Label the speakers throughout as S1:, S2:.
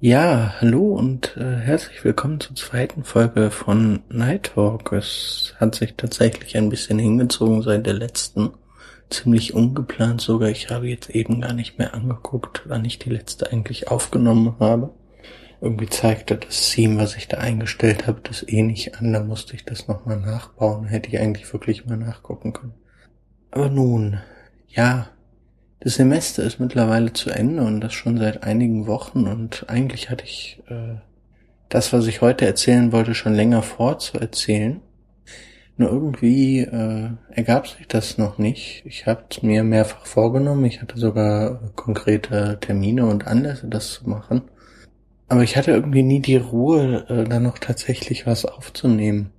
S1: Ja, hallo und äh, herzlich willkommen zur zweiten Folge von Night Talk. Es hat sich tatsächlich ein bisschen hingezogen seit der letzten. Ziemlich ungeplant sogar. Ich habe jetzt eben gar nicht mehr angeguckt, wann ich die letzte eigentlich aufgenommen habe. Irgendwie zeigte das Theme, was ich da eingestellt habe, das eh nicht an. Da musste ich das nochmal nachbauen. Hätte ich eigentlich wirklich mal nachgucken können. Aber nun, ja, das Semester ist mittlerweile zu Ende und das schon seit einigen Wochen und eigentlich hatte ich äh, das, was ich heute erzählen wollte, schon länger vorzuerzählen. Nur irgendwie äh, ergab sich das noch nicht. Ich habe es mir mehrfach vorgenommen. Ich hatte sogar konkrete Termine und Anlässe, das zu machen. Aber ich hatte irgendwie nie die Ruhe, äh, da noch tatsächlich was aufzunehmen.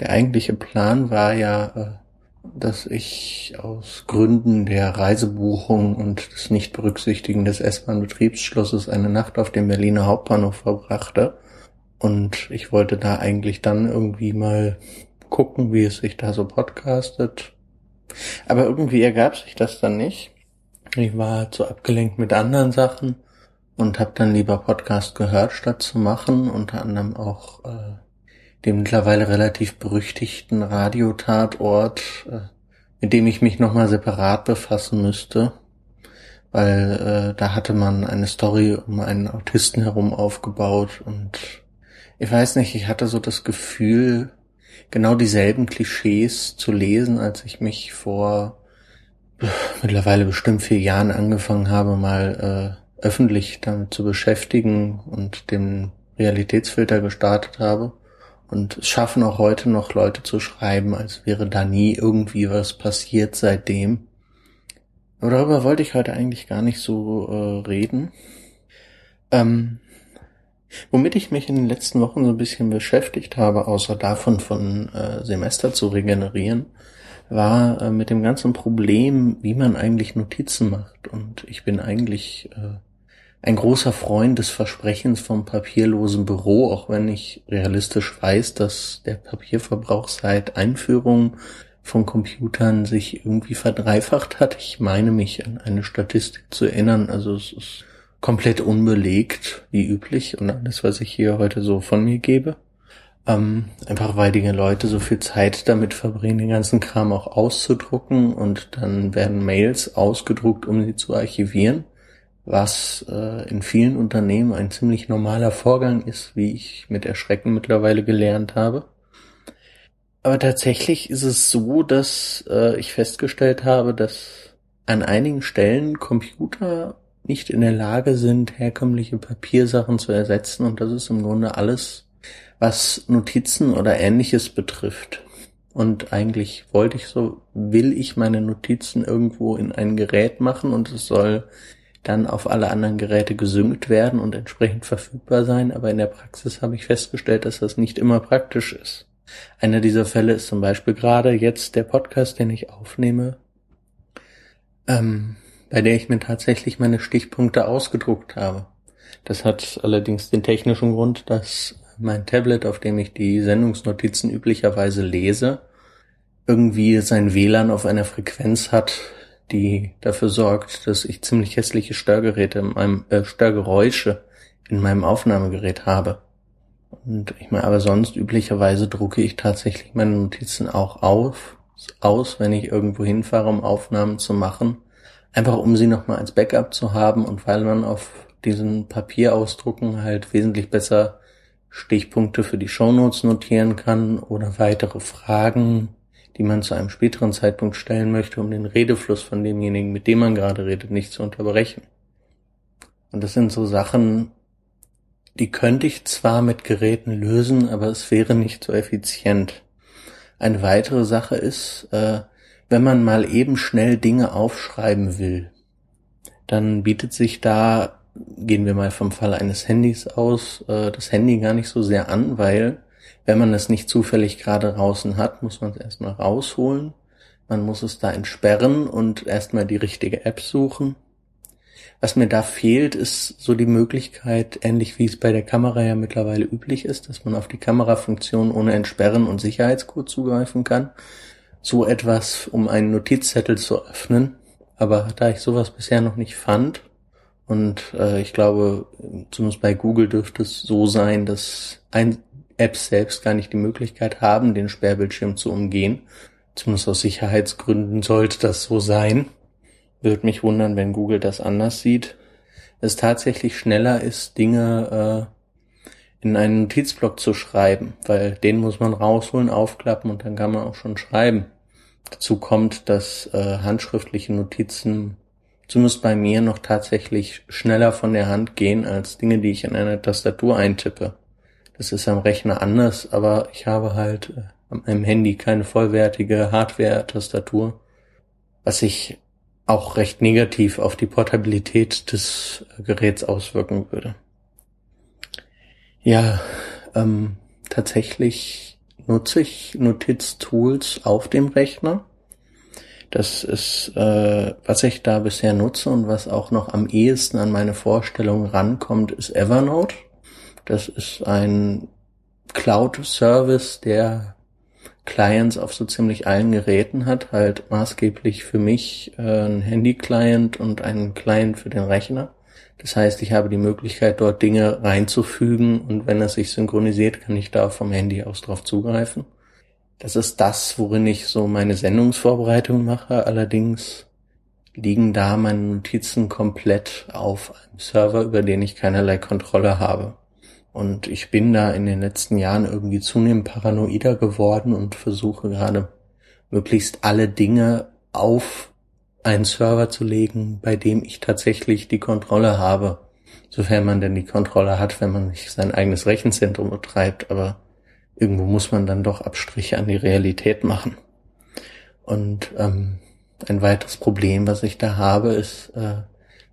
S1: Der eigentliche Plan war ja, äh, dass ich aus Gründen der Reisebuchung und des Nichtberücksichtigen des S-Bahn-Betriebsschlusses eine Nacht auf dem Berliner Hauptbahnhof verbrachte. Und ich wollte da eigentlich dann irgendwie mal gucken, wie es sich da so podcastet. Aber irgendwie ergab sich das dann nicht. Ich war zu abgelenkt mit anderen Sachen und habe dann lieber Podcast gehört, statt zu machen. Unter anderem auch äh, dem mittlerweile relativ berüchtigten Radiotatort, äh, mit dem ich mich nochmal separat befassen müsste, weil äh, da hatte man eine Story um einen Autisten herum aufgebaut und ich weiß nicht, ich hatte so das Gefühl, genau dieselben Klischees zu lesen, als ich mich vor mittlerweile bestimmt vier Jahren angefangen habe, mal äh, öffentlich damit zu beschäftigen und den Realitätsfilter gestartet habe. Und es schaffen auch heute noch Leute zu schreiben, als wäre da nie irgendwie was passiert seitdem. Aber darüber wollte ich heute eigentlich gar nicht so äh, reden. Ähm, womit ich mich in den letzten Wochen so ein bisschen beschäftigt habe, außer davon von äh, Semester zu regenerieren, war äh, mit dem ganzen Problem, wie man eigentlich Notizen macht. Und ich bin eigentlich äh, ein großer Freund des Versprechens vom papierlosen Büro, auch wenn ich realistisch weiß, dass der Papierverbrauch seit Einführung von Computern sich irgendwie verdreifacht hat. Ich meine mich an eine Statistik zu erinnern, also es ist komplett unbelegt, wie üblich, und alles, was ich hier heute so von mir gebe. Ähm, einfach weil die Leute so viel Zeit damit verbringen, den ganzen Kram auch auszudrucken und dann werden Mails ausgedruckt, um sie zu archivieren was äh, in vielen Unternehmen ein ziemlich normaler Vorgang ist, wie ich mit Erschrecken mittlerweile gelernt habe. Aber tatsächlich ist es so, dass äh, ich festgestellt habe, dass an einigen Stellen Computer nicht in der Lage sind, herkömmliche Papiersachen zu ersetzen und das ist im Grunde alles, was Notizen oder ähnliches betrifft. Und eigentlich wollte ich so, will ich meine Notizen irgendwo in ein Gerät machen und es soll dann auf alle anderen Geräte gesynkt werden und entsprechend verfügbar sein, aber in der Praxis habe ich festgestellt, dass das nicht immer praktisch ist. Einer dieser Fälle ist zum Beispiel gerade jetzt der Podcast, den ich aufnehme, ähm, bei der ich mir tatsächlich meine Stichpunkte ausgedruckt habe. Das hat allerdings den technischen Grund, dass mein Tablet, auf dem ich die Sendungsnotizen üblicherweise lese, irgendwie sein WLAN auf einer Frequenz hat, die dafür sorgt, dass ich ziemlich hässliche Störgeräte in meinem, äh, Störgeräusche in meinem Aufnahmegerät habe. Und ich meine, aber sonst üblicherweise drucke ich tatsächlich meine Notizen auch auf, aus, wenn ich irgendwo hinfahre, um Aufnahmen zu machen. Einfach um sie nochmal als Backup zu haben und weil man auf diesen Papierausdrucken halt wesentlich besser Stichpunkte für die Shownotes notieren kann oder weitere Fragen die man zu einem späteren Zeitpunkt stellen möchte, um den Redefluss von demjenigen, mit dem man gerade redet, nicht zu unterbrechen. Und das sind so Sachen, die könnte ich zwar mit Geräten lösen, aber es wäre nicht so effizient. Eine weitere Sache ist, äh, wenn man mal eben schnell Dinge aufschreiben will, dann bietet sich da, gehen wir mal vom Fall eines Handys aus, äh, das Handy gar nicht so sehr an, weil wenn man es nicht zufällig gerade draußen hat, muss man es erstmal rausholen. Man muss es da entsperren und erstmal die richtige App suchen. Was mir da fehlt, ist so die Möglichkeit, ähnlich wie es bei der Kamera ja mittlerweile üblich ist, dass man auf die Kamerafunktion ohne Entsperren und Sicherheitscode zugreifen kann. So etwas, um einen Notizzettel zu öffnen. Aber da ich sowas bisher noch nicht fand Und äh, ich glaube, zumindest bei Google dürfte es so sein, dass ein Apps selbst gar nicht die Möglichkeit haben, den Sperrbildschirm zu umgehen. Zumindest aus Sicherheitsgründen sollte das so sein. Würde mich wundern, wenn Google das anders sieht. Es tatsächlich schneller ist, Dinge äh, in einen Notizblock zu schreiben, weil den muss man rausholen, aufklappen und dann kann man auch schon schreiben. Dazu kommt, dass äh, handschriftliche Notizen zumindest bei mir noch tatsächlich schneller von der Hand gehen als Dinge, die ich in einer Tastatur eintippe. Das ist am Rechner anders, aber ich habe halt äh, an meinem Handy keine vollwertige Hardware-Tastatur, was sich auch recht negativ auf die Portabilität des äh, Geräts auswirken würde. Ja, ähm, tatsächlich nutze ich Notiztools auf dem Rechner. Das ist, äh, was ich da bisher nutze und was auch noch am ehesten an meine Vorstellungen rankommt, ist Evernote. Das ist ein Cloud-Service, der Clients auf so ziemlich allen Geräten hat, halt maßgeblich für mich äh, ein Handy-Client und einen Client für den Rechner. Das heißt, ich habe die Möglichkeit, dort Dinge reinzufügen und wenn es sich synchronisiert, kann ich da vom Handy aus drauf zugreifen. Das ist das, worin ich so meine Sendungsvorbereitung mache. Allerdings liegen da meine Notizen komplett auf einem Server, über den ich keinerlei Kontrolle habe. Und ich bin da in den letzten Jahren irgendwie zunehmend paranoider geworden und versuche gerade möglichst alle Dinge auf einen Server zu legen, bei dem ich tatsächlich die Kontrolle habe. Sofern man denn die Kontrolle hat, wenn man nicht sein eigenes Rechenzentrum betreibt, aber irgendwo muss man dann doch Abstriche an die Realität machen. Und ähm, ein weiteres Problem, was ich da habe, ist, äh,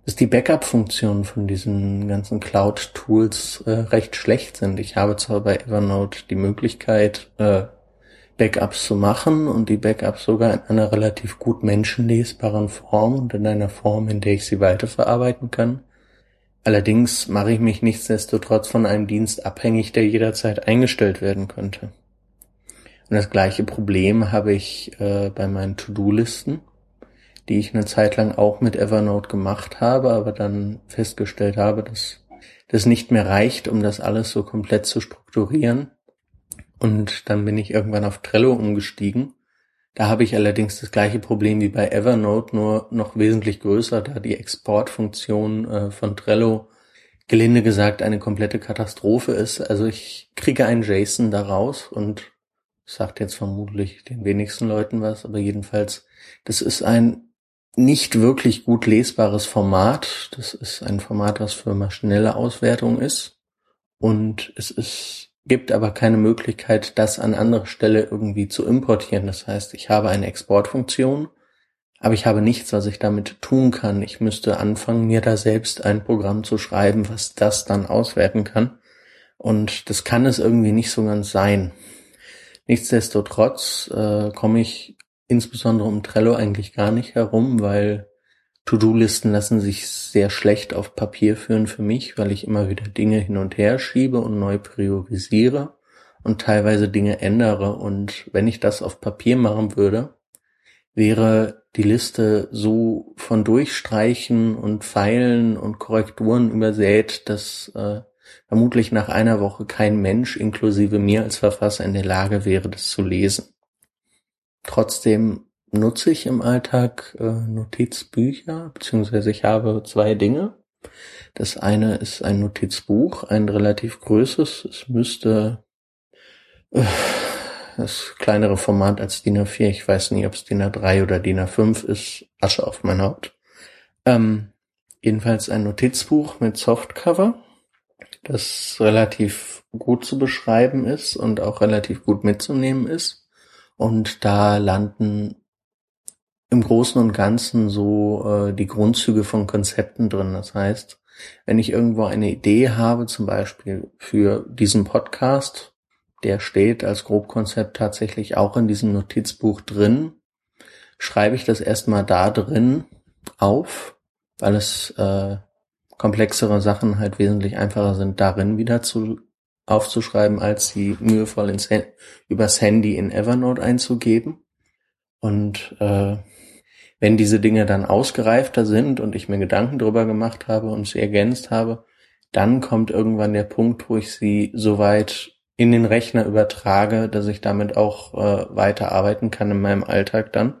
S1: dass die Backup-Funktionen von diesen ganzen Cloud-Tools äh, recht schlecht sind. Ich habe zwar bei Evernote die Möglichkeit, äh, Backups zu machen und die Backups sogar in einer relativ gut menschenlesbaren Form und in einer Form, in der ich sie weiterverarbeiten kann. Allerdings mache ich mich nichtsdestotrotz von einem Dienst abhängig, der jederzeit eingestellt werden könnte. Und das gleiche Problem habe ich äh, bei meinen To-Do-Listen die ich eine Zeit lang auch mit Evernote gemacht habe, aber dann festgestellt habe, dass das nicht mehr reicht, um das alles so komplett zu strukturieren. Und dann bin ich irgendwann auf Trello umgestiegen. Da habe ich allerdings das gleiche Problem wie bei Evernote, nur noch wesentlich größer, da die Exportfunktion äh, von Trello gelinde gesagt eine komplette Katastrophe ist. Also ich kriege einen JSON daraus und sagt jetzt vermutlich den wenigsten Leuten was, aber jedenfalls, das ist ein nicht wirklich gut lesbares Format. Das ist ein Format, was für maschinelle Auswertung ist. Und es ist, gibt aber keine Möglichkeit, das an anderer Stelle irgendwie zu importieren. Das heißt, ich habe eine Exportfunktion, aber ich habe nichts, was ich damit tun kann. Ich müsste anfangen, mir da selbst ein Programm zu schreiben, was das dann auswerten kann. Und das kann es irgendwie nicht so ganz sein. Nichtsdestotrotz äh, komme ich insbesondere um Trello eigentlich gar nicht herum, weil To-Do-Listen lassen sich sehr schlecht auf Papier führen für mich, weil ich immer wieder Dinge hin und her schiebe und neu priorisiere und teilweise Dinge ändere. Und wenn ich das auf Papier machen würde, wäre die Liste so von Durchstreichen und Pfeilen und Korrekturen übersät, dass äh, vermutlich nach einer Woche kein Mensch inklusive mir als Verfasser in der Lage wäre, das zu lesen. Trotzdem nutze ich im Alltag äh, Notizbücher, beziehungsweise ich habe zwei Dinge. Das eine ist ein Notizbuch, ein relativ größeres. Es müsste äh, das kleinere Format als DIN A4. Ich weiß nie, ob es DIN A3 oder DIN A5 ist. Asche auf mein Haupt. Ähm, jedenfalls ein Notizbuch mit Softcover, das relativ gut zu beschreiben ist und auch relativ gut mitzunehmen ist. Und da landen im Großen und Ganzen so äh, die Grundzüge von Konzepten drin. Das heißt, wenn ich irgendwo eine Idee habe, zum Beispiel für diesen Podcast, der steht als Grobkonzept tatsächlich auch in diesem Notizbuch drin, schreibe ich das erstmal da drin auf, weil es äh, komplexere Sachen halt wesentlich einfacher sind, darin wieder zu aufzuschreiben, als sie mühevoll ins übers Handy in Evernote einzugeben. Und äh, wenn diese Dinge dann ausgereifter sind und ich mir Gedanken drüber gemacht habe und sie ergänzt habe, dann kommt irgendwann der Punkt, wo ich sie soweit in den Rechner übertrage, dass ich damit auch äh, weiter arbeiten kann in meinem Alltag dann.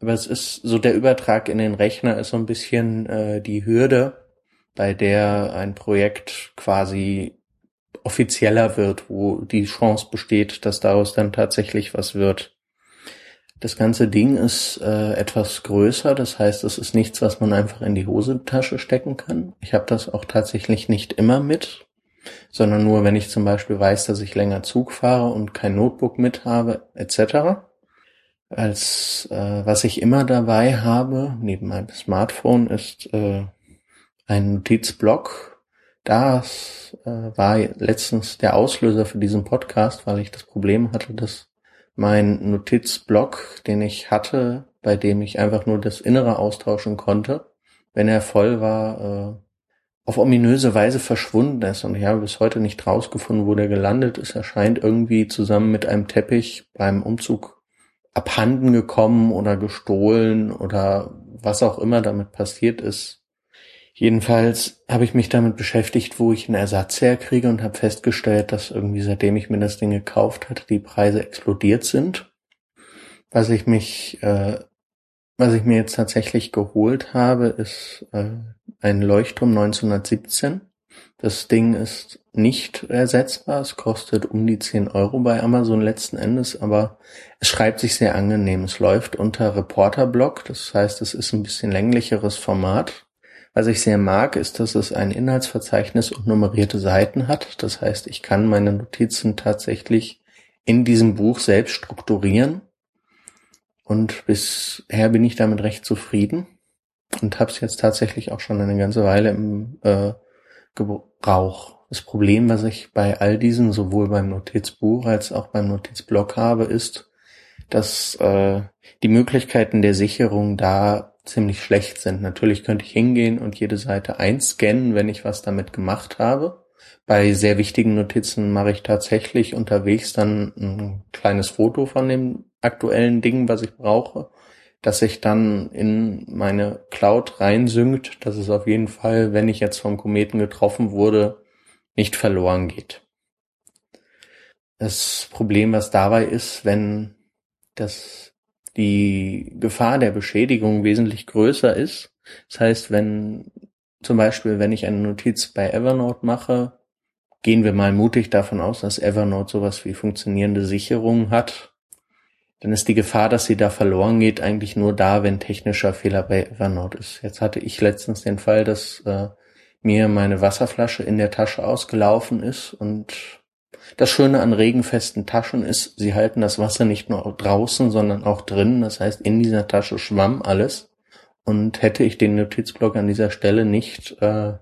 S1: Aber es ist so der Übertrag in den Rechner ist so ein bisschen äh, die Hürde, bei der ein Projekt quasi offizieller wird, wo die Chance besteht, dass daraus dann tatsächlich was wird. Das ganze Ding ist äh, etwas größer, das heißt, es ist nichts, was man einfach in die Hosentasche stecken kann. Ich habe das auch tatsächlich nicht immer mit, sondern nur, wenn ich zum Beispiel weiß, dass ich länger Zug fahre und kein Notebook mit habe, etc. Als äh, was ich immer dabei habe, neben meinem Smartphone, ist äh, ein Notizblock. Das äh, war letztens der Auslöser für diesen Podcast, weil ich das Problem hatte, dass mein Notizblock, den ich hatte, bei dem ich einfach nur das Innere austauschen konnte, wenn er voll war, äh, auf ominöse Weise verschwunden ist. Und ich habe bis heute nicht rausgefunden, wo der gelandet ist. Er scheint irgendwie zusammen mit einem Teppich beim Umzug abhanden gekommen oder gestohlen oder was auch immer damit passiert ist. Jedenfalls habe ich mich damit beschäftigt, wo ich einen Ersatz herkriege und habe festgestellt, dass irgendwie seitdem ich mir das Ding gekauft hatte, die Preise explodiert sind. Was ich mich, äh, was ich mir jetzt tatsächlich geholt habe, ist äh, ein Leuchtturm 1917. Das Ding ist nicht ersetzbar. Es kostet um die 10 Euro bei Amazon letzten Endes, aber es schreibt sich sehr angenehm. Es läuft unter Reporterblock. Das heißt, es ist ein bisschen länglicheres Format. Was ich sehr mag, ist, dass es ein Inhaltsverzeichnis und nummerierte Seiten hat. Das heißt, ich kann meine Notizen tatsächlich in diesem Buch selbst strukturieren. Und bisher bin ich damit recht zufrieden und habe es jetzt tatsächlich auch schon eine ganze Weile im äh, Gebrauch. Das Problem, was ich bei all diesen sowohl beim Notizbuch als auch beim Notizblock habe, ist, dass äh, die Möglichkeiten der Sicherung da ziemlich schlecht sind. Natürlich könnte ich hingehen und jede Seite einscannen, wenn ich was damit gemacht habe. Bei sehr wichtigen Notizen mache ich tatsächlich unterwegs dann ein kleines Foto von dem aktuellen Ding, was ich brauche, das sich dann in meine Cloud reinsynkt, dass es auf jeden Fall, wenn ich jetzt vom Kometen getroffen wurde, nicht verloren geht. Das Problem, was dabei ist, wenn das die Gefahr der Beschädigung wesentlich größer ist. Das heißt, wenn zum Beispiel, wenn ich eine Notiz bei Evernote mache, gehen wir mal mutig davon aus, dass Evernote sowas wie funktionierende Sicherungen hat, dann ist die Gefahr, dass sie da verloren geht, eigentlich nur da, wenn technischer Fehler bei Evernote ist. Jetzt hatte ich letztens den Fall, dass äh, mir meine Wasserflasche in der Tasche ausgelaufen ist und das Schöne an regenfesten Taschen ist, sie halten das Wasser nicht nur draußen, sondern auch drinnen. Das heißt, in dieser Tasche schwamm alles. Und hätte ich den Notizblock an dieser Stelle nicht äh,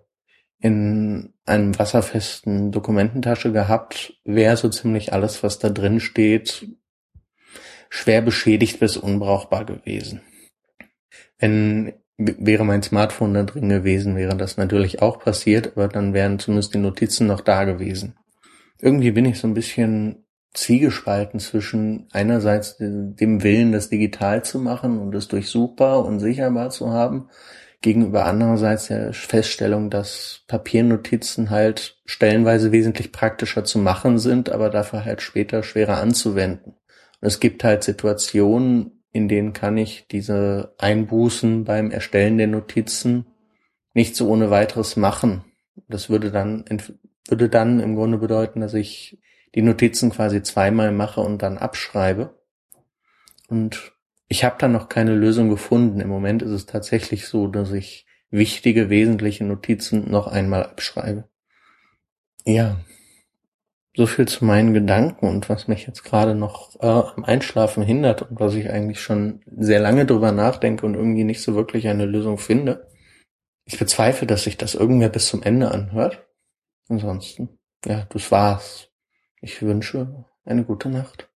S1: in einem wasserfesten Dokumententasche gehabt, wäre so ziemlich alles, was da drin steht, schwer beschädigt bis unbrauchbar gewesen. Wenn wäre mein Smartphone da drin gewesen, wäre das natürlich auch passiert, aber dann wären zumindest die Notizen noch da gewesen irgendwie bin ich so ein bisschen zwiegespalten zwischen einerseits dem Willen, das digital zu machen und es durchsuchbar und sicherbar zu haben, gegenüber andererseits der Feststellung, dass Papiernotizen halt stellenweise wesentlich praktischer zu machen sind, aber dafür halt später schwerer anzuwenden. Und es gibt halt Situationen, in denen kann ich diese Einbußen beim Erstellen der Notizen nicht so ohne weiteres machen. Das würde dann würde dann im Grunde bedeuten, dass ich die Notizen quasi zweimal mache und dann abschreibe. Und ich habe da noch keine Lösung gefunden. Im Moment ist es tatsächlich so, dass ich wichtige, wesentliche Notizen noch einmal abschreibe. Ja, so viel zu meinen Gedanken und was mich jetzt gerade noch äh, am Einschlafen hindert und was ich eigentlich schon sehr lange drüber nachdenke und irgendwie nicht so wirklich eine Lösung finde. Ich bezweifle, dass sich das irgendwer bis zum Ende anhört. Ansonsten, ja, das war's. Ich wünsche eine gute Nacht.